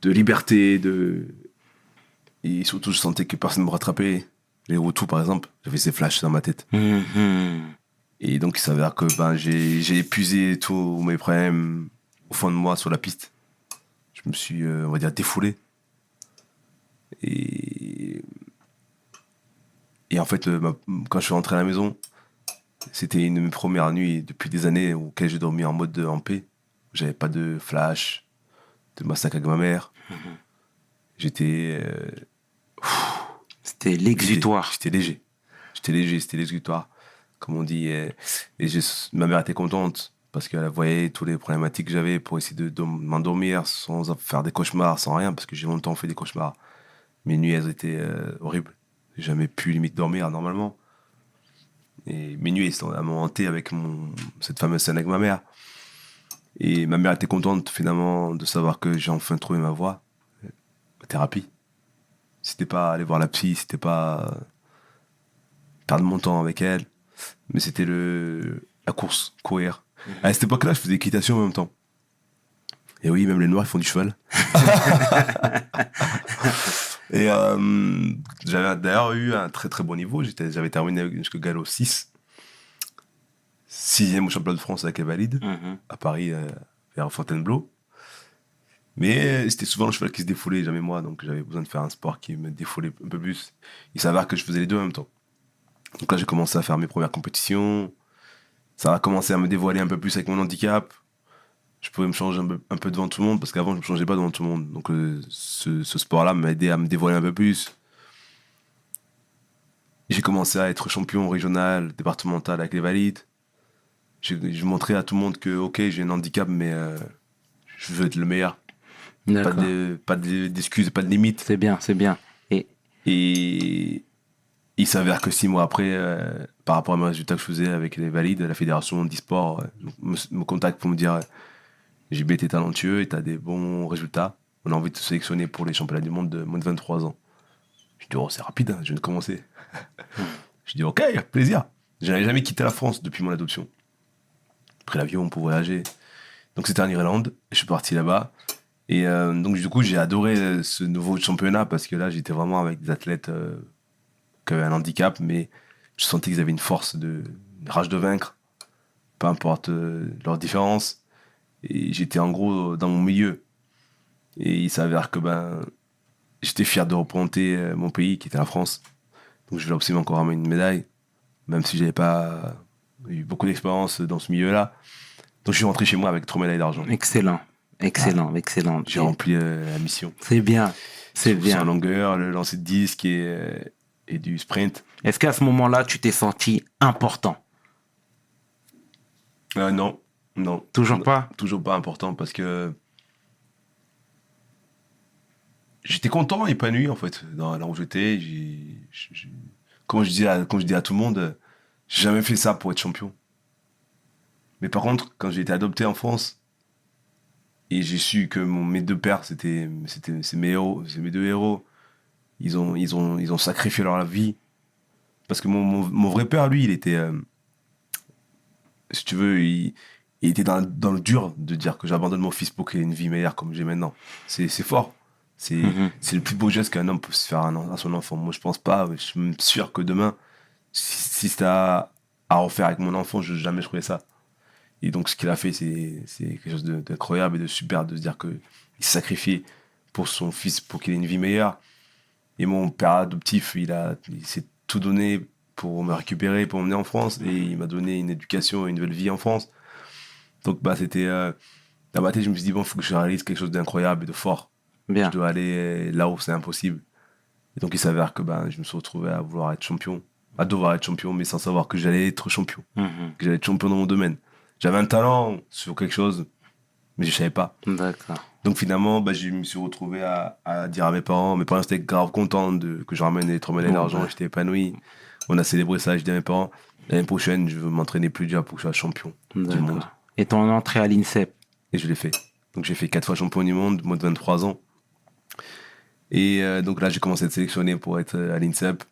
liberté, de... Et surtout, je sentais que personne ne me rattrapait. Les retours, par exemple, j'avais ces flashs dans ma tête. Mhm. Et donc, il s'avère que ben, j'ai épuisé tous mes problèmes au fond de moi sur la piste. Je me suis, euh, on va dire, défoulé. Et, et en fait, le- ma- quand je suis rentré à la maison, c'était une de mes premières nuits depuis des années auxquelles j'ai dormi en mode en paix. J'avais pas de flash, de massacre avec ma mère. J'étais. euh, C'était l'exutoire. J'étais léger. J'étais léger, c'était l'exutoire, comme on dit. Et, et ma mère était contente parce qu'elle voyait tous les problématiques que j'avais pour essayer de, m'endormir sans faire des cauchemars, sans rien, parce que j'ai longtemps fait des cauchemars. Mes nuits, elles étaient euh, horribles. J'ai jamais pu limite dormir normalement. Et mes nuits, elles m'ont hanté avec cette fameuse scène avec ma mère. Et ma mère était contente finalement de savoir que j'ai enfin trouvé ma voie, ma thérapie. C'était pas aller voir la psy, c'était pas perdre mon temps avec elle, mais c'était le la course, courir. À cette époque-là, je faisais équitation en même temps. Et oui, même les noirs, ils font du cheval. [LAUGHS] Et euh, j'avais d'ailleurs eu un très très bon niveau. J'étais- J'avais terminé jusqu'au galop 6. Sixième au championnat de France avec Evalide Mhm. à Paris, euh, vers Fontainebleau. Mais c'était souvent le cheval qui se défoulait, jamais moi. Donc j'avais besoin de faire un sport qui me défoulait un peu plus. Il s'avère que je faisais les deux en même temps. Donc là, j'ai commencé à faire mes premières compétitions. Ça a commencé à me dévoiler un peu plus avec mon handicap. Je pouvais me changer un peu, devant tout le monde parce qu'avant, je ne me changeais pas devant tout le monde. Donc euh, ce, sport-là m'a aidé à me dévoiler un peu plus. J'ai commencé à être champion régional, départemental avec les valides. J'ai j'ai montré à tout le monde que, ok, j'ai un handicap, mais euh, je veux être le meilleur. Pas de- pas de- d'excuses, pas de limites. C'est bien, c'est bien. Et Et il s'avère que six mois après, euh, par rapport à mes résultats que je faisais avec les valides, la fédération d'e-sport euh, me, me contacte pour me dire euh, JB, t'es talentueux et t'as des bons résultats. On a envie de te sélectionner pour les championnats du monde de moins de 23 ans. Je dis, oh, c'est rapide, hein, je viens de commencer. [LAUGHS] je dis, ok, plaisir. Je n'avais jamais quitté la France depuis mon adoption. Pris l'avion pour voyager. Donc c'était en Irlande, je suis parti là-bas. Et euh, donc du coup, j'ai adoré euh, ce nouveau championnat parce que là, j'étais vraiment avec des athlètes euh, qui avaient un handicap, mais je sentais qu'ils avaient une force, de, rage de vaincre, peu importe euh, leurs différences. Et j'étais en gros dans mon milieu. Et il s'avère que ben, j'étais fier de représenter mon pays, qui était la France. Donc je voulais absolument encore ramener une médaille, même si j'avais pas eu beaucoup d'expérience dans ce milieu-là. Donc je suis rentré chez moi avec trois médailles d'argent. excellent, excellent, excellent. J'ai rempli euh, la mission. C'est bien, c'est bien. la longueur, le lancer de disque et, euh, et du sprint. Est-ce qu'à ce moment-là, tu t'es senti important? Euh, non, non. Toujours Non, pas? Toujours pas important parce que j'étais content, épanoui en fait, dans là où j'étais. Comme je dis à, comme je dis à tout le monde, j'ai jamais fait ça pour être champion. Mais par contre, quand j'ai été adopté en France et j'ai su que mon- mes deux pères, c'était, c'était, c'est mes héros, c'est mes deux héros. Ils ont, ils ont, ils ont sacrifié leur vie. Parce que mon, mon, mon vrai père, lui, il était, euh, si tu veux, il, il était dans, dans le dur de dire que j'abandonne mon fils pour qu'il ait une vie meilleure comme j'ai maintenant. C'est, c'est fort. C'est, Mhm. c'est le plus beau geste qu'un homme peut se faire à, son enfant. Moi, je pense pas. Je suis sûr que demain, si, si c'était à, à refaire avec mon enfant, je jamais je ferais ça. Et donc, ce qu'il a fait, c'est, quelque chose d'incroyable et de super de se dire qu'il s'est sacrifié pour son fils pour qu'il ait une vie meilleure. Et mon père adoptif, il, a, il s'est tout donné pour me récupérer, pour m'emmener en France. Et il m'a donné une éducation et une nouvelle vie en France. Donc, bah, c'était. Euh, dans ma tête, je me suis dit, bon, il faut que je réalise quelque chose d'incroyable et de fort. Bien. Je dois aller là où c'est impossible. Et donc, il s'avère que ben, je me suis retrouvé à vouloir être champion, à devoir être champion, mais sans savoir que j'allais être champion, Mhm. que j'allais être champion dans mon domaine. J'avais un talent sur quelque chose, mais je savais pas. D'accord. Donc, finalement, ben, je me suis retrouvé à, à dire à mes parents, mes parents étaient grave contents de, que je ramène les 3 médailles Bon, d'argent, ouais. j'étais épanoui. On a célébré ça, je dis à mes parents, l'année prochaine, je veux m'entraîner plus dur pour que je sois champion du monde. Et ton entrée à l'INSEP? Et je l'ai fait. Donc j'ai fait quatre fois champion du monde, moins de 23 ans. Et euh, donc là, j'ai commencé à être sélectionné pour être euh, à l'INSEP.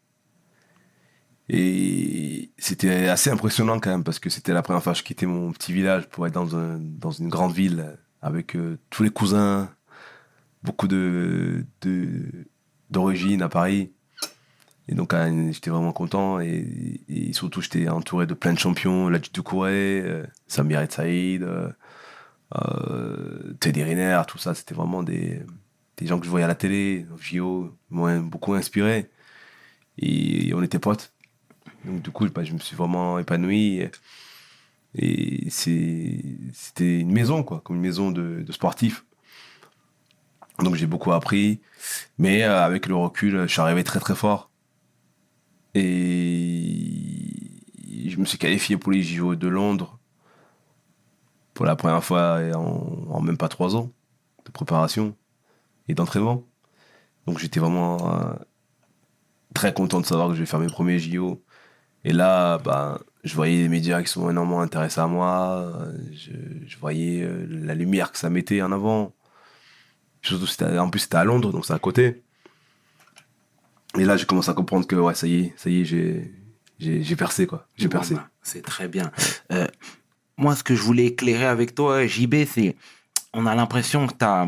Et c'était assez impressionnant quand même, parce que c'était la première fois que je quittais mon petit village pour être dans, un- dans une grande ville avec euh, tous les cousins, beaucoup de, de, d'origine à Paris. Et donc euh, j'étais vraiment content. Et, et surtout, j'étais entouré de plein de champions, Ladji Doucouré, euh, Samir El Saïd, Teddy Riner, tout ça, c'était vraiment des, des gens que je voyais à la télé, JO, m'ont beaucoup inspiré. Et on était potes. Donc du coup, je me suis vraiment épanoui. Et, c'était une maison, quoi, comme une maison de, de sportifs. Donc j'ai beaucoup appris. Mais euh, avec le recul, je suis arrivé très très fort. Et je me suis qualifié pour les JO de Londres pour la première fois en, en même pas trois ans de préparation et d'entraînement. Donc j'étais vraiment euh, très content de savoir que je vais faire mes premiers JO. Et là, bah, je voyais les médias qui sont énormément intéressés à moi. euh, Je, je voyais euh, la lumière que ça mettait en avant. Surtout, en plus, c'était à Londres, donc c'est à côté. Et là, j'ai commencé à comprendre que, ouais, ça y est, ça y est, j'ai, j'ai, j'ai percé, quoi. J'ai Bon, percé. bah, C'est très bien. Euh, moi, ce que je voulais éclairer avec toi, JB, c'est on a l'impression que tu as,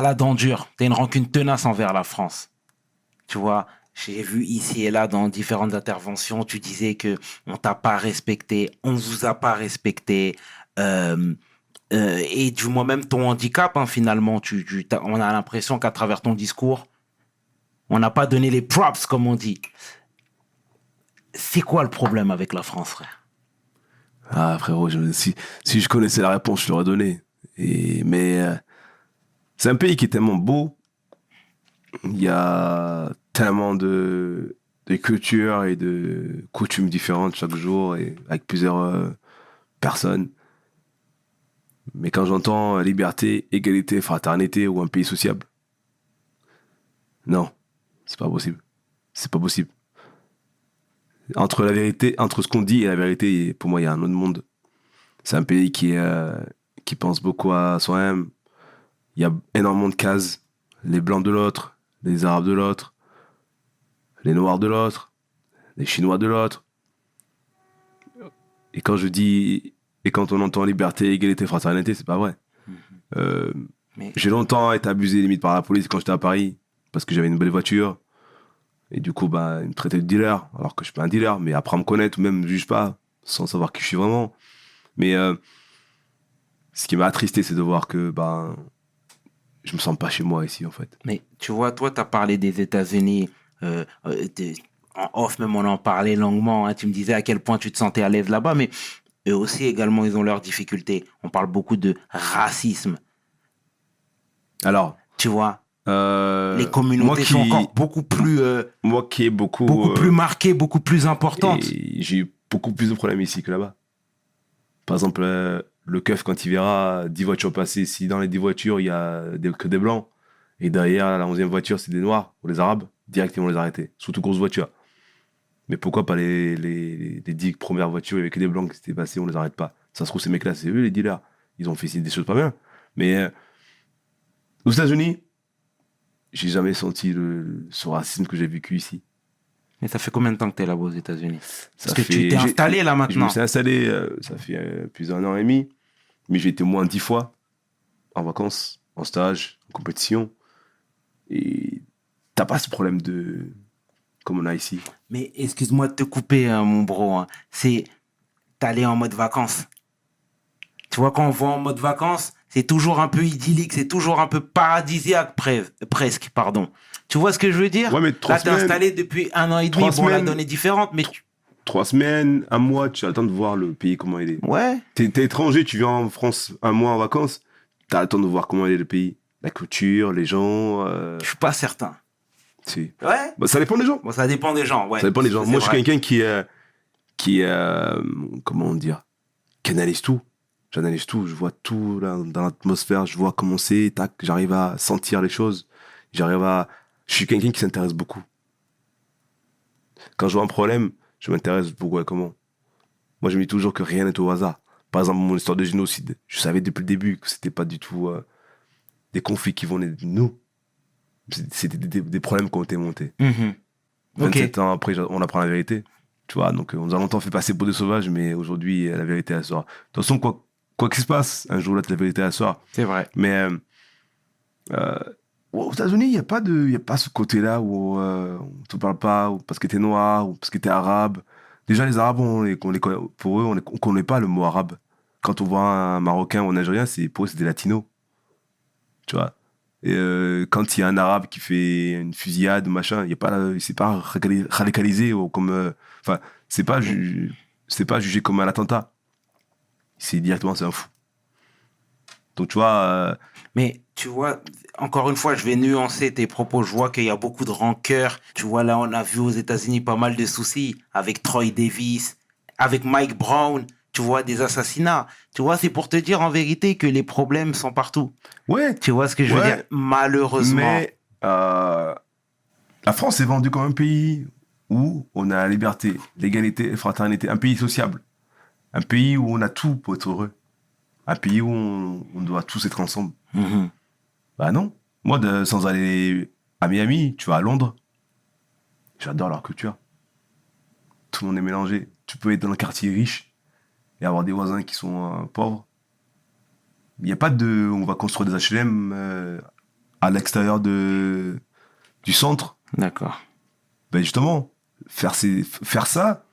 la dent dure, tu as une rancune tenace envers la France. Tu vois, j'ai vu ici et là dans différentes interventions, tu disais que on t'a pas respecté, on vous a pas respecté. Euh, euh, et du moins même ton handicap, hein, finalement. On a l'impression qu'à travers ton discours, on n'a pas donné les props, comme on dit. C'est quoi le problème avec la France, frère? Ah, frérot, si, je connaissais la réponse, je l'aurais donné. Et, mais euh, c'est un pays qui est tellement beau. Il y a tellement de, cultures et de coutumes différentes chaque jour et avec plusieurs euh, personnes. Mais quand j'entends liberté, égalité, fraternité ou un pays sociable, non, c'est pas possible. C'est pas possible. Entre la vérité, entre ce qu'on dit et la vérité, pour moi, il y a un autre monde. C'est un pays qui, euh, qui pense beaucoup à soi-même. Il y a énormément de cases. Les blancs de l'autre, les arabes de l'autre, les noirs de l'autre, les chinois de l'autre. Et quand je dis, et quand on entend liberté, égalité, fraternité, c'est pas vrai. Euh, Mais- j'ai longtemps été abusé limite par la police quand j'étais à Paris parce que j'avais une belle voiture. Et du coup, bah, ils me traitaient de dealer, alors que je suis pas un dealer, mais après me connaître, ou même me juge pas, sans savoir qui je suis vraiment. Mais euh, ce qui m'a attristé, c'est de voir que bah, je me sens pas chez moi ici, en fait. Mais tu vois, toi, tu as parlé des États-Unis. Euh, euh, en off, même, on en parlait longuement. hein, tu me disais à quel point tu te sentais à l'aise là-bas. Mais eux aussi, également, ils ont leurs difficultés. On parle beaucoup de racisme. Alors, Tu vois, euh, les communautés moi qui, sont encore beaucoup plus, euh, moi qui ai beaucoup, beaucoup plus marquées, beaucoup plus importantes. j'ai eu beaucoup plus de problèmes ici que là-bas. Par exemple, le keuf, quand il verra 10 voitures passer, si dans les 10 voitures, il y a des- que des blancs, et derrière, la 11e voiture, c'est des noirs ou les arabes, direct, ils vont les arrêter. Surtout grosses voitures. Mais pourquoi pas les, les, les 10 premières voitures avec des blancs qui s'étaient passés, on les arrête pas Ça se trouve, ces mecs-là, c'est eux les dealers. Ils ont fait des choses pas bien. Mais euh, aux États-Unis, j'ai jamais senti le, ce racisme que j'ai vécu ici. Mais ça fait combien de temps que tu es là-bas aux États-Unis? Parce que fait- tu t'es installé là Je me maintenant. suis installé, euh, ça fait euh, plus d'un an et demi, mais j'ai été moins dix fois en vacances, en stage, en compétition. Et t'as pas ce problème de. comme on a ici. Mais excuse-moi de te couper, hein, mon bro. hein. C'est t'aller en mode vacances. Tu vois, quand on va en mode vacances, c'est toujours un peu idyllique, c'est toujours un peu paradisiaque, pre- presque, pardon. Tu vois ce que je veux dire? Ouais, mais trois Là, t'es installé depuis un an et demi. trois Bon, la semaines- donne est différente, mais tu- Trois semaines, un mois, tu as le temps de voir le pays, comment il est. ouais. T'es étranger, tu viens en France un mois en vacances, temps de voir comment il est le pays. La culture, les gens. euh, Je suis pas certain. Si. Ouais. Bah, ça dépend des gens. Bon, ça dépend des gens. Ouais. Ça dépend des gens. Moi, je suis quelqu'un qui, euh, qui euh, comment dire, qui analyse tout. J'analyse tout. Je vois tout là, dans l'atmosphère. Je vois comment c'est. Tac, j'arrive à sentir les choses. J'arrive à. Je suis quelqu'un qui s'intéresse beaucoup. Quand je vois un problème, je m'intéresse beaucoup à comment. Moi, je me dis toujours que rien n'est au hasard. Par exemple, mon histoire de génocide. Je savais depuis le début que c'était pas du tout euh, des conflits qui venaient de nous. C'était des, problèmes qui ont été montés. Mhm. Ok. 27 ans après, on apprend la vérité. Tu vois, donc euh, on nous a longtemps fait passer pour des sauvages, mais aujourd'hui, euh, la vérité, elle sort. De toute façon, quoi quoi qu'il se passe, un jour la vérité, elle sort. C'est vrai. Mais euh, euh, aux États-Unis, il n'y a, pas de- y a pas ce côté-là où euh, on ne te parle pas, ou parce que tu es noir, ou parce que tu es arabe. Déjà, les Arabes, on les, on les connaît- pour eux, on ne connaît pas le mot arabe. Quand on voit un Marocain ou un Algérien, pour eux, c'est des Latinos. Tu vois? Euh, quand il y a un arabe qui fait une fusillade, machin, il a pas, c'est pas radicali- radicalisé ou comme, euh, enfin, c'est pas, c'est pas jugé comme un attentat. C'est directement, c'est un fou. Donc tu vois, euh, Mais tu vois, encore une fois, je vais nuancer tes propos. Je vois qu'il y a beaucoup de rancœur. Tu vois, là, on a vu aux États-Unis pas mal de soucis avec Troy Davis, avec Mike Brown. Tu vois, des assassinats. Tu vois, c'est pour te dire en vérité que les problèmes sont partout. ouais, Tu vois ce que je veux dire? Malheureusement. mais euh, la France est vendue comme un pays où on a la liberté, l'égalité, la fraternité, un pays sociable, un pays où on a tout pour être heureux, un pays où on, on doit tous être ensemble. Mhm. Bah non. Moi, de- sans aller à Miami, tu vas à Londres. J'adore leur culture. Tout le monde est mélangé. Tu peux être dans un quartier riche et avoir des voisins qui sont euh, pauvres. Il n'y a pas de. On va construire des HLM euh, à l'extérieur de, du centre. D'accord. Ben justement, faire, ces- faire ça,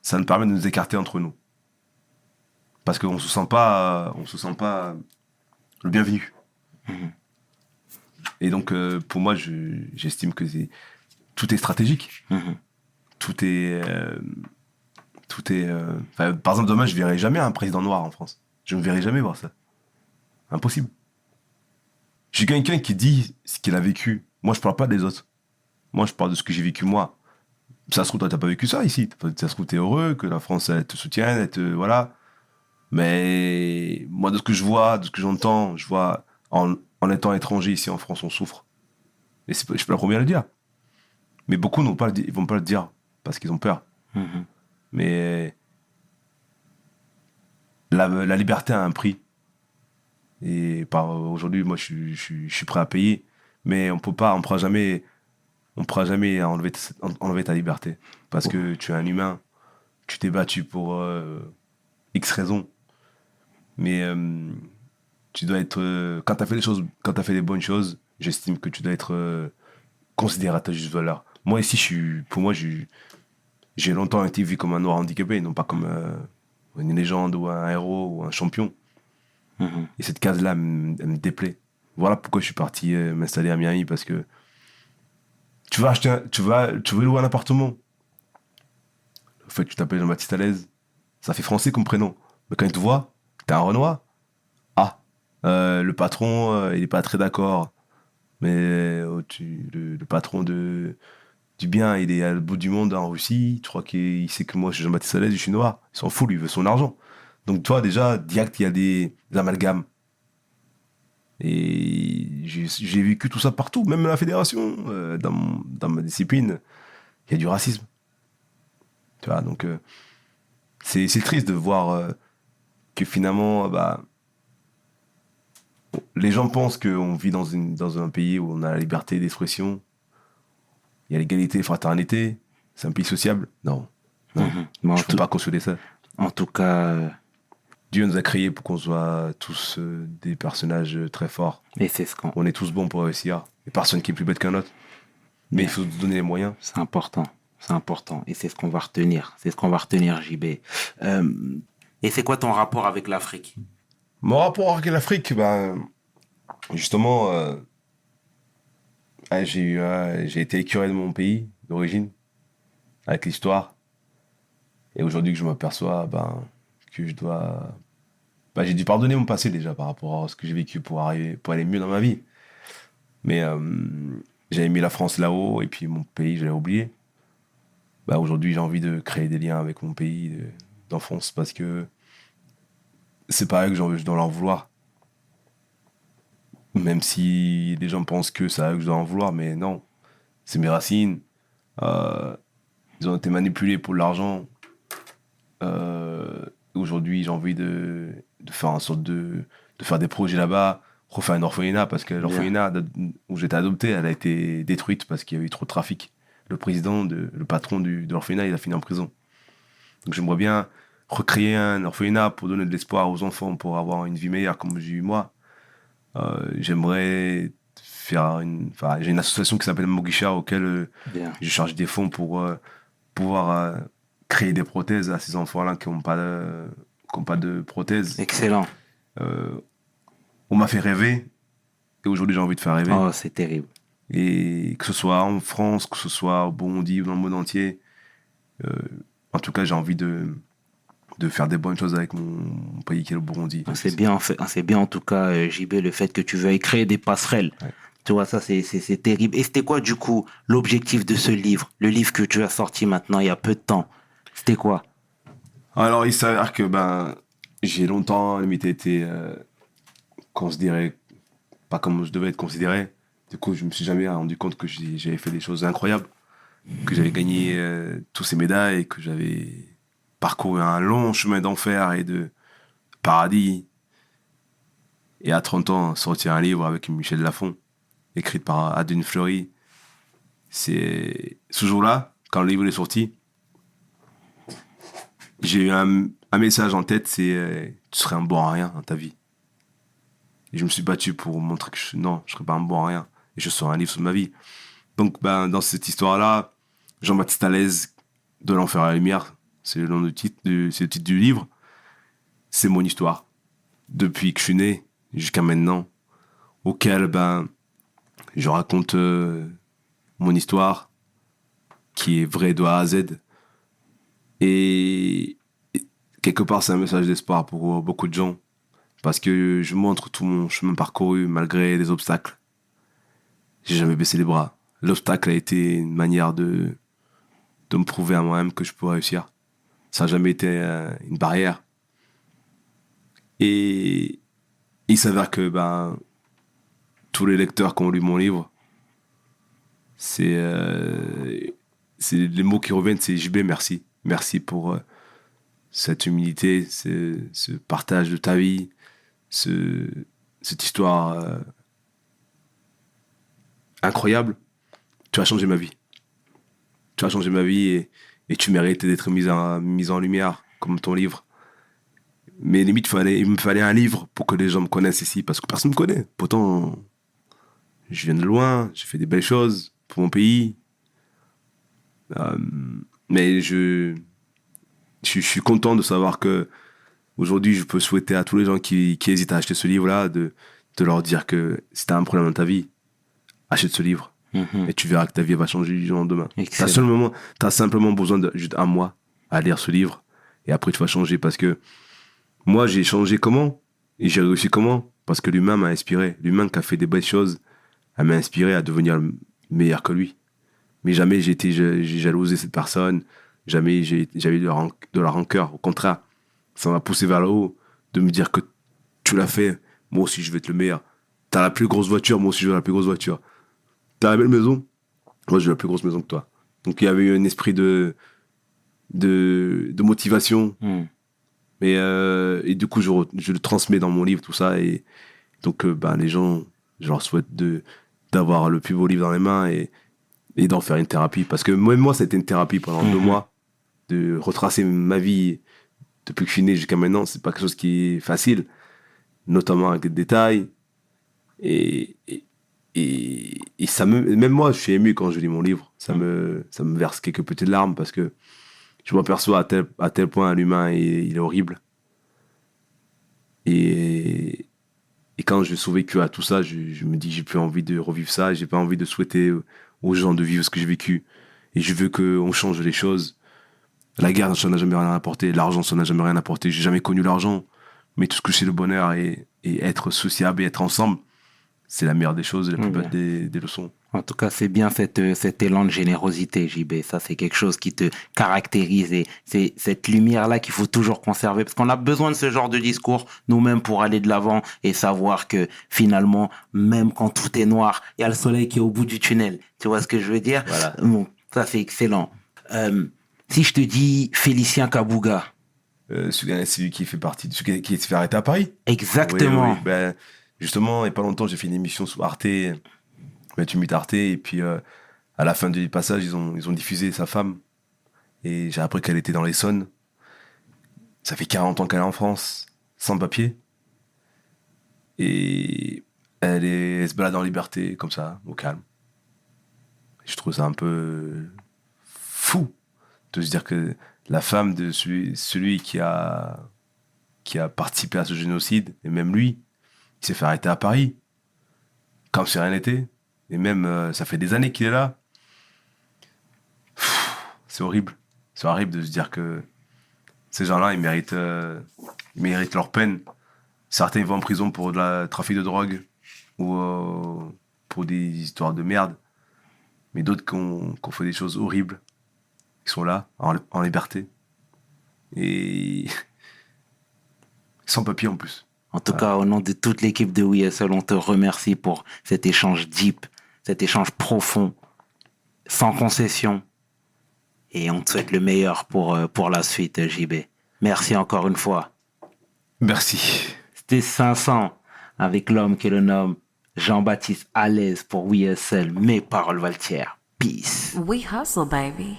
ça nous permet de nous écarter entre nous. Parce qu'on se sent pas, on se sent pas le bienvenu. Mhm. Et donc, euh, pour moi, je- j'estime que c'est- tout est stratégique. Mhm. Tout est. euh, euh, par exemple, demain, je verrai jamais un président noir en France. Je ne verrai jamais voir ça. Impossible. Je suis quelqu'un qui dit ce qu'il a vécu. Moi, je parle pas des autres. Moi, je parle de ce que j'ai vécu moi. Ça se trouve, toi, t'as pas vécu ça ici. Ça se trouve, t'es heureux que la France, te soutienne, te. Voilà. Mais moi, de ce que je vois, de ce que j'entends, je vois, en, en étant étranger ici en France, on souffre. Et je suis pas à le dire. Mais beaucoup n'ont pas vont pas le dire parce qu'ils ont peur. Mhm. Mais la, liberté a un prix. Et par aujourd'hui, moi, je, suis- prêt à payer. Mais on peut pas, on pourra jamais, on pourra jamais enlever, ta liberté. Parce que tu es un humain. Tu t'es battu pour euh, X raisons. Mais euh, tu dois être. euh, quand tu as fait les choses, quand fait bonnes choses, j'estime que tu dois être considéré à ta juste valeur. Moi, ici, je suis, pour moi, je j'ai longtemps été vu comme un noir handicapé, non pas comme euh, une légende ou un héros ou un champion. Mhm. Et cette case-là, elle me déplaît. Voilà pourquoi je suis parti euh, m'installer à Miami, parce que tu vas acheter, un- tu vas, tu veux louer un appartement. Le fait que tu t'appelles Jean-Baptiste l'aise, ça fait français comme prénom. Mais quand il te voit, t'es un Renoir. Ah, euh, le patron, il est pas très d'accord. Mais tu- le, le patron de, du bien, il est à bout du monde en Russie. Tu crois qu'il sait que moi, je suis Jean-Baptiste l'aise, je suis noir. Il s'en fout, lui, il veut son argent. Donc, toi, déjà, direct, il y a des, amalgames. Et j'ai vécu tout ça partout, même à la fédération, euh, dans, dans ma discipline, il y a du racisme. Tu vois, donc euh, c'est triste de voir euh, que finalement, bah, les gens pensent qu'on vit dans, une, dans un pays où on a la liberté d'expression, il y a l'égalité, fraternité, c'est un pays sociable. Non, non, Mhm. Je ne peux tout, pas cautionner ça. en tout cas, euh, Dieu nous a créés pour qu'on soit tous euh, des personnages euh, très forts. et c'est ce qu'on. On est tous bons pour réussir. Il n'y a personne qui est plus bête qu'un autre. Mais il faut se donner les moyens. C'est important. C'est important. Et c'est ce qu'on va retenir. C'est ce qu'on va retenir, JB. Euh, et c'est quoi ton rapport avec l'Afrique? Mon rapport avec l'Afrique, ben, justement, euh, ouais, j'ai eu, euh, j'ai été écuré de mon pays d'origine, avec l'histoire. Et aujourd'hui que je m'aperçois ben, que je dois... ben, j'ai dû pardonner mon passé déjà par rapport à ce que j'ai vécu pour, arriver, pour aller mieux dans ma vie. Mais euh, j'avais mis la France là-haut et puis mon pays, je oublié. Ben, aujourd'hui, j'ai envie de créer des liens avec mon pays de- d'enfance parce que c'est pas eux que je dois leur vouloir. Même si les gens pensent que eux que je dois en vouloir, mais non. C'est mes racines. Euh, ils ont été manipulés pour l'argent. Euh, Aujourd'hui, j'ai envie de, de faire en sorte de, de faire des projets là-bas, refaire un orphelinat, parce que l'orphelinat où j'étais adopté, elle a été détruite parce qu'il y a eu trop de trafic. Le président, de, le patron du, de l'orphelinat, il a fini en prison. Donc j'aimerais bien recréer un orphelinat pour donner de l'espoir aux enfants pour avoir une vie meilleure comme j'ai eu moi. Euh, J'aimerais faire une. Enfin, j'ai une association qui s'appelle Mogisha auquel euh, je charge des fonds pour euh, pouvoir créer des prothèses à ces enfants-là qui n'ont pas, de- qui ont pas de prothèses. Excellent. Euh, on m'a fait rêver et aujourd'hui j'ai envie de faire rêver. Oh, c'est terrible. Et que ce soit en France, que ce soit au Burundi ou dans le monde entier, euh, en tout cas, j'ai envie de, de faire des bonnes choses avec mon, mon pays qui est le Burundi. C'est bien, c'est bien en tout cas, euh, JB, le fait que tu veuilles créer des passerelles. Ouais. Tu vois, ça, c'est- terrible. Et c'était quoi, du coup, l'objectif de ce livre? Le livre que tu as sorti maintenant, il y a peu de temps. C'était quoi? Alors, il s'avère que ben, j'ai longtemps limite été euh, considéré pas comme je devais être considéré. Du coup, je me suis jamais rendu compte que j'avais fait des choses incroyables, que j'avais gagné euh, tous ces médailles, que j'avais parcouru un long chemin d'enfer et de paradis. Et à 30 ans, sortir un livre avec Michel Lafon, écrit par Adeline Fleury. C'est ce jour-là, quand le livre est sorti, j'ai eu un, message en tête, c'est euh, tu serais un bon à rien dans ta vie. Et je me suis battu pour montrer que je, non, je serais pas un bon à rien. Et je sors un livre sur ma vie. Donc, ben, dans cette histoire-là, Jean-Baptiste Alaise, De l'enfer à la lumière, c'est le titre, du- titre du livre. c'est mon histoire. Depuis que je suis né jusqu'à maintenant, auquel ben, je raconte euh, mon histoire, qui est vraie de A à Z. Et, quelque part, c'est un message d'espoir pour beaucoup de gens. Parce que je montre tout mon chemin parcouru malgré les obstacles. J'ai jamais baissé les bras. L'obstacle a été une manière de, de me prouver à moi-même que je peux réussir. Ça n'a jamais été euh, une barrière. Et il s'avère que ben, tous les lecteurs qui ont lu mon livre, c'est euh, les mots qui reviennent, c'est JB, merci. Merci pour euh, cette humilité, ce, partage de ta vie, ce, cette histoire incroyable. Tu as changé ma vie. Tu as changé ma vie et, et tu mérites d'être mis en, lumière, comme ton livre. Mais limite, il me fallait un livre pour que les gens me connaissent ici, parce que personne ne me connaît. Pourtant, je viens de loin, j'ai fait des belles choses pour mon pays. Euh, mais je, suis content de savoir que aujourd'hui, je peux souhaiter à tous les gens qui, hésitent à acheter ce livre-là de, de leur dire que si tu un problème dans ta vie, achète ce livre Mhm. et tu verras que ta vie va changer du jour au lendemain. T'as Excellent. seulement, t'as simplement besoin de juste un mois à lire ce livre et après tu vas changer parce que moi j'ai changé comment? Et j'ai réussi comment? Parce que l'humain m'a inspiré. L'humain qui a fait des belles choses, elle m'a inspiré à devenir meilleur que lui. Mais jamais j'ai été, j'ai jalousé cette personne, jamais j'ai j'avais de, la de la rancœur. Au contraire, ça m'a poussé vers le haut de me dire que tu l'as fait, moi aussi je vais être le meilleur. T'as la plus grosse voiture, moi aussi je veux la plus grosse voiture. T'as la belle maison, moi veux la plus grosse maison que toi. Donc il y avait eu un esprit de, de, de motivation. Mhm. Mais, euh, et du coup, je, le transmets dans mon livre, tout ça. Et donc, euh, ben, les gens, je leur souhaite de, d'avoir le plus beau livre dans les mains et, et d'en faire une thérapie. Parce que même moi, c'était une thérapie pendant deux Mhm. mois. De retracer ma vie depuis que je suis né jusqu'à maintenant, c'est pas quelque chose qui est facile. Notamment avec des détails. Et, et, et, et ça me, même moi, je suis ému quand je lis mon livre. Ça me, ça me verse quelques petites larmes parce que je m'aperçois à tel, à tel point l'humain est, il est horrible. Et, et quand j'ai survécu à tout ça, je, je me dis j'ai plus envie de revivre ça, j'ai pas envie de souhaiter aux gens de vivre ce que j'ai vécu. Et je veux qu'on change les choses. La guerre, ça n'a jamais rien apporté. L'argent, ça n'a jamais rien apporté. J'ai jamais connu l'argent. Mais tout ce que c'est le bonheur et, et être sociable et être ensemble, c'est la meilleure des choses, et la plus belle des, des leçons. En tout cas, c'est bien cette, euh, cet élan de générosité, JB. Ça, c'est quelque chose qui te caractérise et c'est cette lumière-là qu'il faut toujours conserver parce qu'on a besoin de ce genre de discours nous-mêmes pour aller de l'avant et savoir que finalement, même quand tout est noir, il y a le soleil qui est au bout du tunnel. Tu vois ce que je veux dire? Voilà. Bon, ça, c'est excellent. Euh, si je te dis Félicien Kabouga, Euh, celui, celui qui fait partie de celui qui, qui s'est fait arrêter à Paris. exactement. Oui, oui. Ben, justement, il n'y a pas longtemps, j'ai fait une émission sur Arte, ben, tu imites Arte, et puis euh, à la fin du passage, ils ont, diffusé sa femme. Et j'ai appris qu'elle était dans l'Essonne. Ça fait 40 ans qu'elle est en France, sans papier. Et elle, est, se balade en liberté, comme ça, au calme. Je trouve ça un peu fou de se dire que la femme de celui, qui a participé à ce génocide, et même lui, il s'est fait arrêter à Paris, comme si rien n'était. Et même, euh, ça fait des années qu'il est là. C'est horrible. C'est horrible de se dire que ces gens-là, ils méritent, euh, ils méritent leur peine. Certains vont en prison pour de la trafic de drogue ou euh, pour des histoires de merde. Mais d'autres qui ont fait des choses horribles, ils sont là, en, en liberté. Et [LAUGHS] sans papier en plus. En tout cas, au nom de toute l'équipe de WSL, on te remercie pour cet échange deep, cet échange profond, sans concession. Et on te souhaite le meilleur pour, euh, pour la suite, JB. Merci encore une fois. Merci. C'était 500 avec l'homme qui le nomme Jean-Baptiste l'aise pour WSL. Mes paroles valent Peace. We hustle, baby.